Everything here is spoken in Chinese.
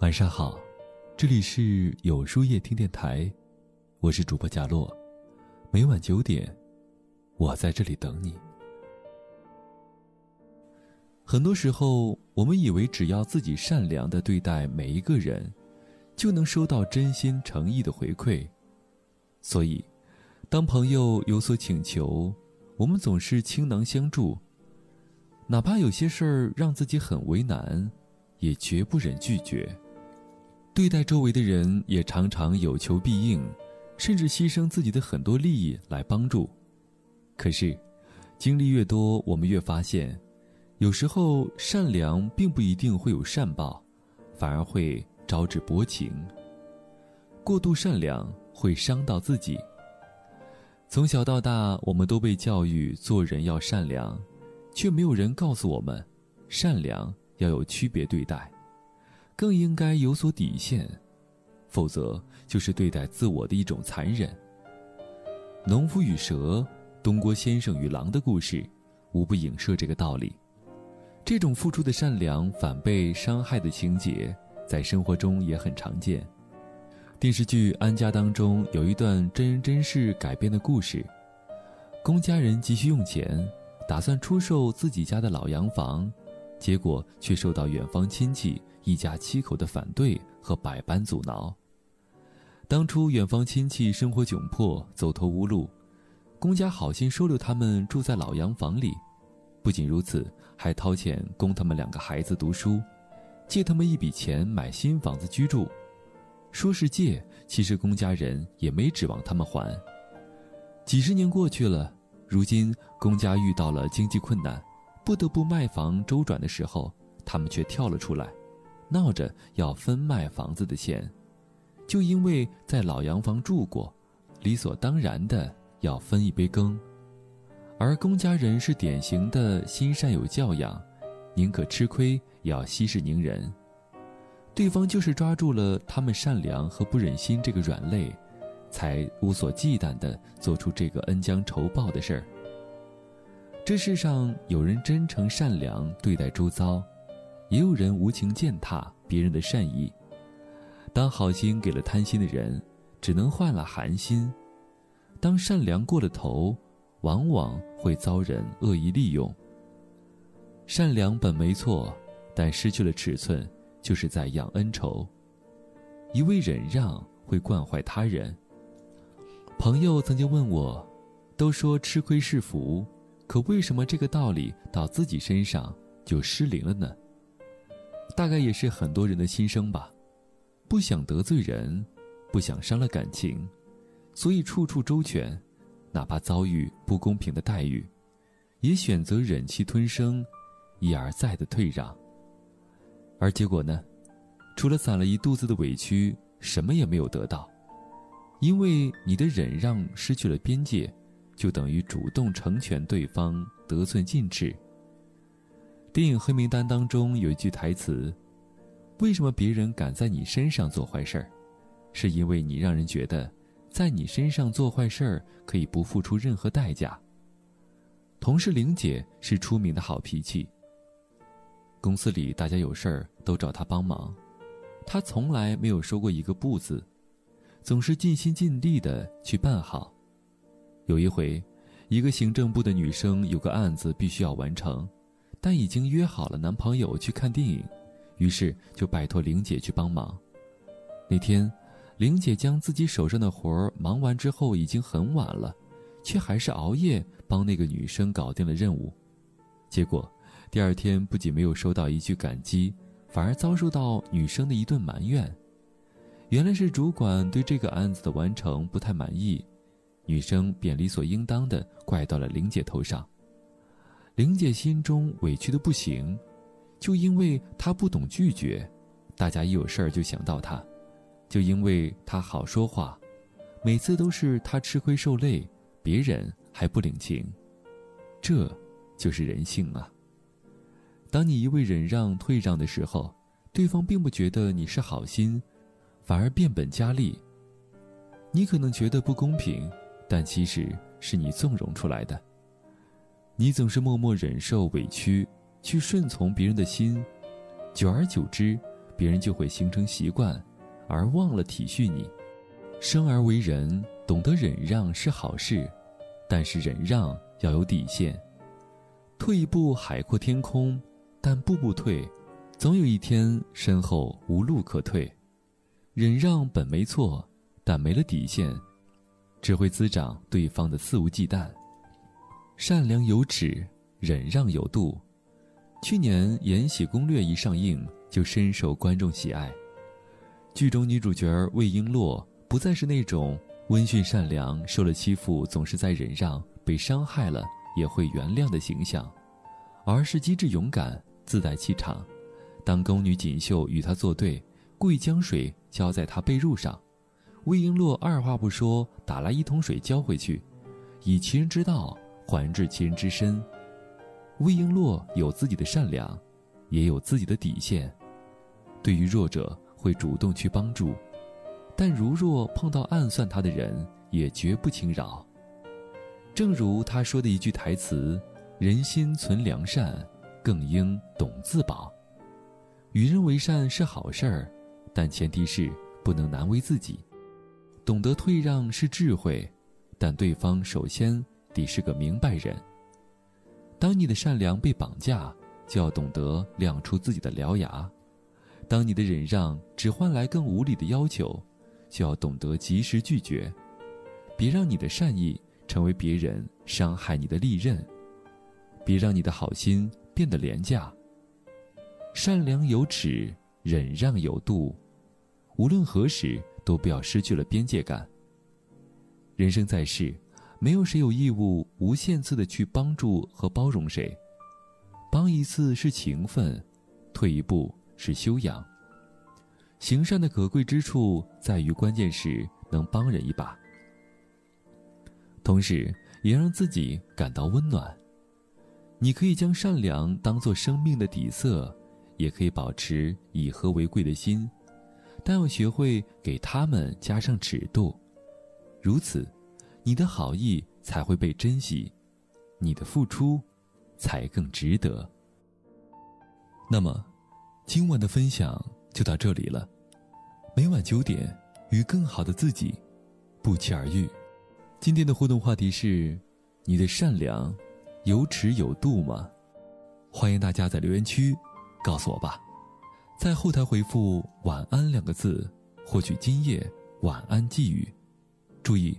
晚上好，这里是有书夜听电台，我是主播贾洛，每晚九点，我在这里等你。很多时候，我们以为只要自己善良的对待每一个人，就能收到真心诚意的回馈，所以，当朋友有所请求，我们总是倾囊相助，哪怕有些事儿让自己很为难，也绝不忍拒绝。对待周围的人也常常有求必应，甚至牺牲自己的很多利益来帮助。可是，经历越多，我们越发现，有时候善良并不一定会有善报，反而会招致薄情。过度善良会伤到自己。从小到大，我们都被教育做人要善良，却没有人告诉我们，善良要有区别对待。更应该有所底线，否则就是对待自我的一种残忍。农夫与蛇、东郭先生与狼的故事，无不影射这个道理。这种付出的善良反被伤害的情节，在生活中也很常见。电视剧《安家》当中有一段真人真事改编的故事：龚家人急需用钱，打算出售自己家的老洋房，结果却受到远方亲戚。一家七口的反对和百般阻挠。当初远方亲戚生活窘迫，走投无路，公家好心收留他们住在老洋房里。不仅如此，还掏钱供他们两个孩子读书，借他们一笔钱买新房子居住。说是借，其实公家人也没指望他们还。几十年过去了，如今公家遇到了经济困难，不得不卖房周转的时候，他们却跳了出来。闹着要分卖房子的钱，就因为在老洋房住过，理所当然的要分一杯羹。而公家人是典型的心善有教养，宁可吃亏也要息事宁人。对方就是抓住了他们善良和不忍心这个软肋，才无所忌惮的做出这个恩将仇报的事儿。这世上有人真诚善良对待周遭。也有人无情践踏别人的善意，当好心给了贪心的人，只能换了寒心；当善良过了头，往往会遭人恶意利用。善良本没错，但失去了尺寸，就是在养恩仇。一味忍让会惯坏他人。朋友曾经问我：“都说吃亏是福，可为什么这个道理到自己身上就失灵了呢？”大概也是很多人的心声吧，不想得罪人，不想伤了感情，所以处处周全，哪怕遭遇不公平的待遇，也选择忍气吞声，一而再的退让。而结果呢，除了攒了一肚子的委屈，什么也没有得到，因为你的忍让失去了边界，就等于主动成全对方得寸进尺。电影《黑名单》当中有一句台词：“为什么别人敢在你身上做坏事儿？是因为你让人觉得，在你身上做坏事儿可以不付出任何代价。”同事玲姐是出名的好脾气。公司里大家有事儿都找她帮忙，她从来没有说过一个不字，总是尽心尽力的去办好。有一回，一个行政部的女生有个案子必须要完成。但已经约好了男朋友去看电影，于是就拜托玲姐去帮忙。那天，玲姐将自己手上的活儿忙完之后，已经很晚了，却还是熬夜帮那个女生搞定了任务。结果，第二天不仅没有收到一句感激，反而遭受到女生的一顿埋怨。原来是主管对这个案子的完成不太满意，女生便理所应当的怪到了玲姐头上。玲姐心中委屈的不行，就因为她不懂拒绝，大家一有事儿就想到她，就因为她好说话，每次都是她吃亏受累，别人还不领情，这就是人性啊。当你一味忍让退让的时候，对方并不觉得你是好心，反而变本加厉。你可能觉得不公平，但其实是你纵容出来的。你总是默默忍受委屈，去顺从别人的心，久而久之，别人就会形成习惯，而忘了体恤你。生而为人，懂得忍让是好事，但是忍让要有底线。退一步海阔天空，但步步退，总有一天身后无路可退。忍让本没错，但没了底线，只会滋长对方的肆无忌惮。善良有尺，忍让有度。去年《延禧攻略》一上映，就深受观众喜爱。剧中女主角魏璎珞不再是那种温驯善良、受了欺负总是在忍让、被伤害了也会原谅的形象，而是机智勇敢、自带气场。当宫女锦绣与她作对，故意将水浇在她被褥上，魏璎珞二话不说打来一桶水浇回去，以其人之道还治其人之身。魏璎珞有自己的善良，也有自己的底线，对于弱者会主动去帮助。但如若碰到暗算他的人，也绝不轻饶。正如他说的一句台词：“人心存良善，更应懂自保。与人为善是好事儿，但前提是不能难为自己。懂得退让是智慧，但对方首先得是个明白人。当你的善良被绑架，就要懂得亮出自己的獠牙；当你的忍让只换来更无理的要求。”就要懂得及时拒绝，别让你的善意成为别人伤害你的利刃，别让你的好心变得廉价。善良有尺，忍让有度，无论何时都不要失去了边界感。人生在世，没有谁有义务无限次的去帮助和包容谁，帮一次是情分，退一步是修养。行善的可贵之处在于，关键时能帮人一把，同时也让自己感到温暖。你可以将善良当做生命的底色，也可以保持以和为贵的心，但要学会给他们加上尺度，如此，你的好意才会被珍惜，你的付出才更值得。那么，今晚的分享。就到这里了，每晚九点，与更好的自己不期而遇。今天的互动话题是：你的善良有尺有度吗？欢迎大家在留言区告诉我吧。在后台回复“晚安”两个字，获取今夜晚安寄语。注意，